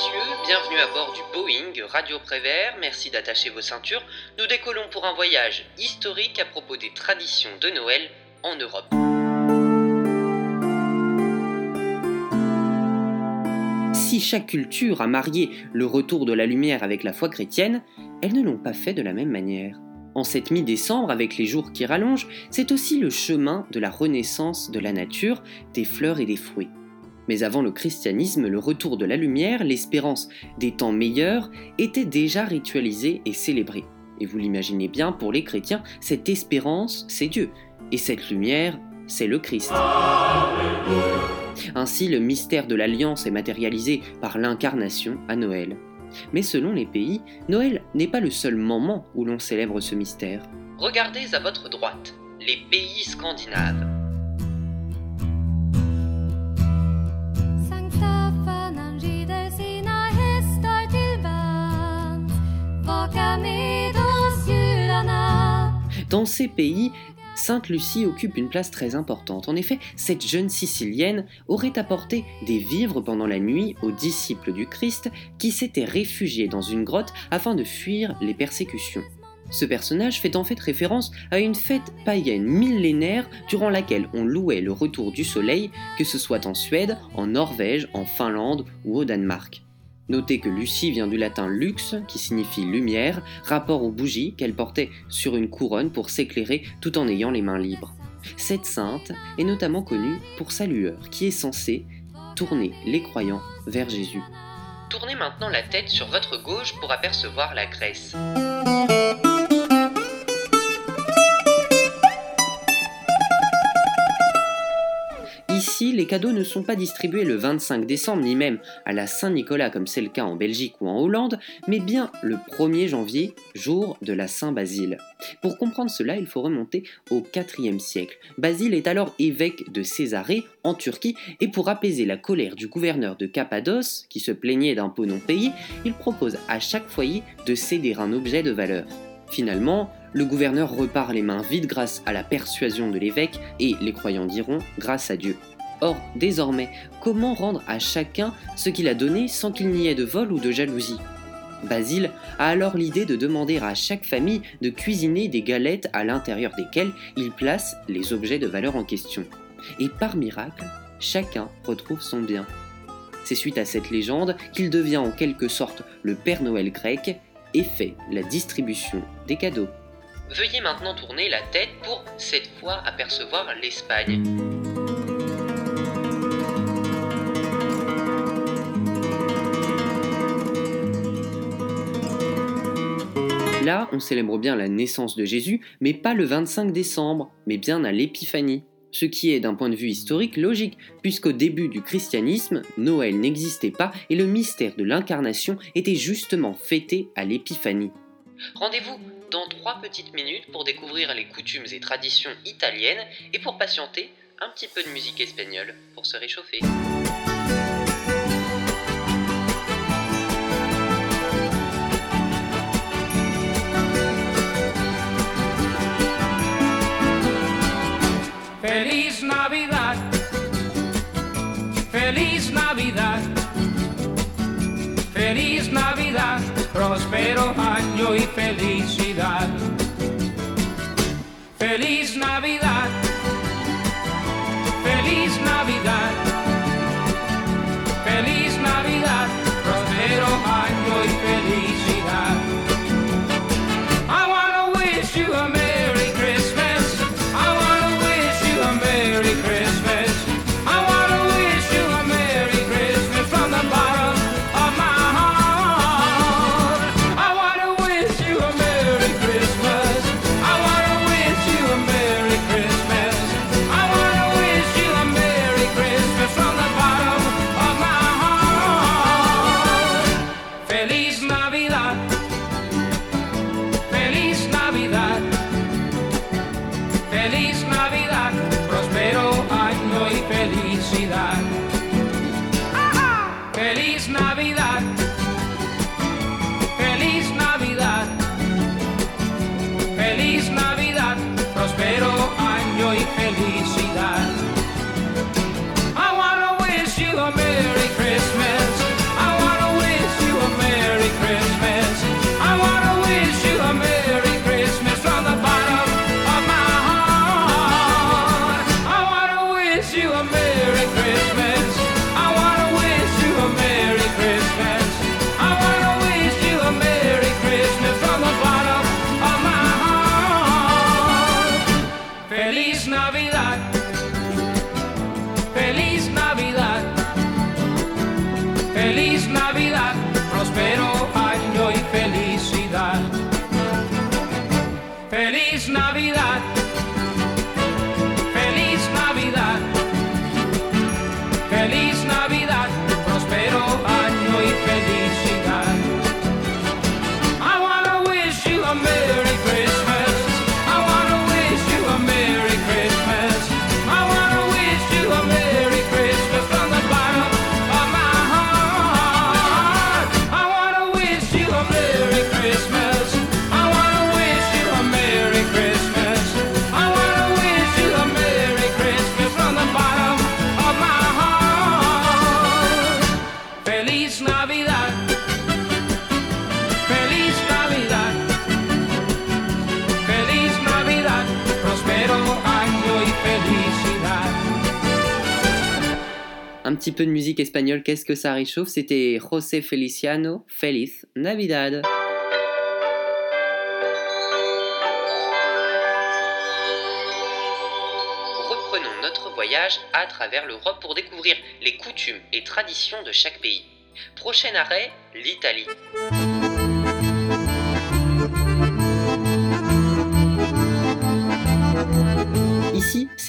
messieurs, bienvenue à bord du Boeing Radio Prévert, merci d'attacher vos ceintures. Nous décollons pour un voyage historique à propos des traditions de Noël en Europe. Si chaque culture a marié le retour de la lumière avec la foi chrétienne, elles ne l'ont pas fait de la même manière. En cette mi-décembre, avec les jours qui rallongent, c'est aussi le chemin de la renaissance de la nature, des fleurs et des fruits. Mais avant le christianisme, le retour de la lumière, l'espérance des temps meilleurs, était déjà ritualisé et célébré. Et vous l'imaginez bien, pour les chrétiens, cette espérance, c'est Dieu. Et cette lumière, c'est le Christ. Ainsi, le mystère de l'alliance est matérialisé par l'incarnation à Noël. Mais selon les pays, Noël n'est pas le seul moment où l'on célèbre ce mystère. Regardez à votre droite, les pays scandinaves. Dans ces pays, Sainte Lucie occupe une place très importante. En effet, cette jeune Sicilienne aurait apporté des vivres pendant la nuit aux disciples du Christ qui s'étaient réfugiés dans une grotte afin de fuir les persécutions. Ce personnage fait en fait référence à une fête païenne millénaire durant laquelle on louait le retour du soleil, que ce soit en Suède, en Norvège, en Finlande ou au Danemark. Notez que Lucie vient du latin lux, qui signifie lumière, rapport aux bougies qu'elle portait sur une couronne pour s'éclairer tout en ayant les mains libres. Cette sainte est notamment connue pour sa lueur, qui est censée tourner les croyants vers Jésus. Tournez maintenant la tête sur votre gauche pour apercevoir la Grèce. Les cadeaux ne sont pas distribués le 25 décembre, ni même à la Saint-Nicolas comme c'est le cas en Belgique ou en Hollande, mais bien le 1er janvier, jour de la Saint-Basile. Pour comprendre cela, il faut remonter au IVe siècle. Basile est alors évêque de Césarée, en Turquie, et pour apaiser la colère du gouverneur de Cappadoce, qui se plaignait d'impôts non payés, il propose à chaque foyer de céder un objet de valeur. Finalement, le gouverneur repart les mains vides grâce à la persuasion de l'évêque et, les croyants diront, grâce à Dieu. Or, désormais, comment rendre à chacun ce qu'il a donné sans qu'il n'y ait de vol ou de jalousie? Basile a alors l'idée de demander à chaque famille de cuisiner des galettes à l'intérieur desquelles il place les objets de valeur en question. Et par miracle, chacun retrouve son bien. C'est suite à cette légende qu'il devient en quelque sorte le Père Noël grec et fait la distribution des cadeaux. Veuillez maintenant tourner la tête pour cette fois apercevoir l'Espagne. Là, on célèbre bien la naissance de Jésus, mais pas le 25 décembre, mais bien à l'Épiphanie. Ce qui est d'un point de vue historique logique, puisqu'au début du christianisme, Noël n'existait pas et le mystère de l'incarnation était justement fêté à l'Épiphanie. Rendez-vous dans trois petites minutes pour découvrir les coutumes et traditions italiennes et pour patienter un petit peu de musique espagnole pour se réchauffer. Feliz feliz Navidad, próspero año y felicidad. ¡Feliz Navidad! es Navidad. Un petit peu de musique espagnole, qu'est-ce que ça réchauffe? C'était José Feliciano, Feliz Navidad. Reprenons notre voyage à travers l'Europe pour découvrir les coutumes et traditions de chaque pays. Prochain arrêt, l'Italie.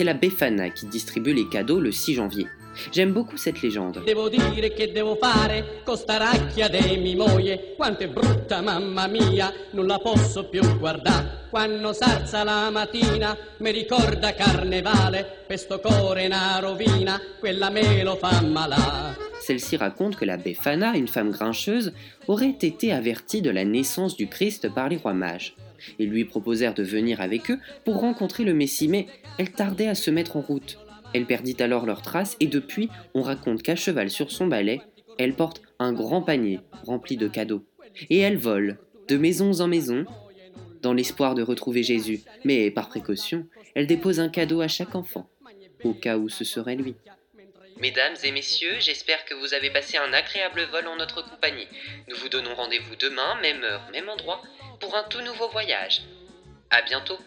C'est la Befana qui distribue les cadeaux le 6 janvier. J'aime beaucoup cette légende. Devo dire che devo fare con sta racchia de mi moglie Quanto è brutta mamma mia, non la posso più guardare Quando s'alza la mattina mi ricorda carnevale Per sto core una rovina, quella me lo fa malà Celle-ci raconte que la Befana, une femme grincheuse, aurait été avertie de la naissance du Christ par les rois mages. Ils lui proposèrent de venir avec eux pour rencontrer le Messie, mais elle tardait à se mettre en route. Elle perdit alors leurs traces et depuis, on raconte qu'à cheval sur son balai, elle porte un grand panier rempli de cadeaux. Et elle vole, de maison en maison, dans l'espoir de retrouver Jésus. Mais par précaution, elle dépose un cadeau à chaque enfant, au cas où ce serait lui. Mesdames et messieurs, j'espère que vous avez passé un agréable vol en notre compagnie. Nous vous donnons rendez-vous demain, même heure, même endroit, pour un tout nouveau voyage. À bientôt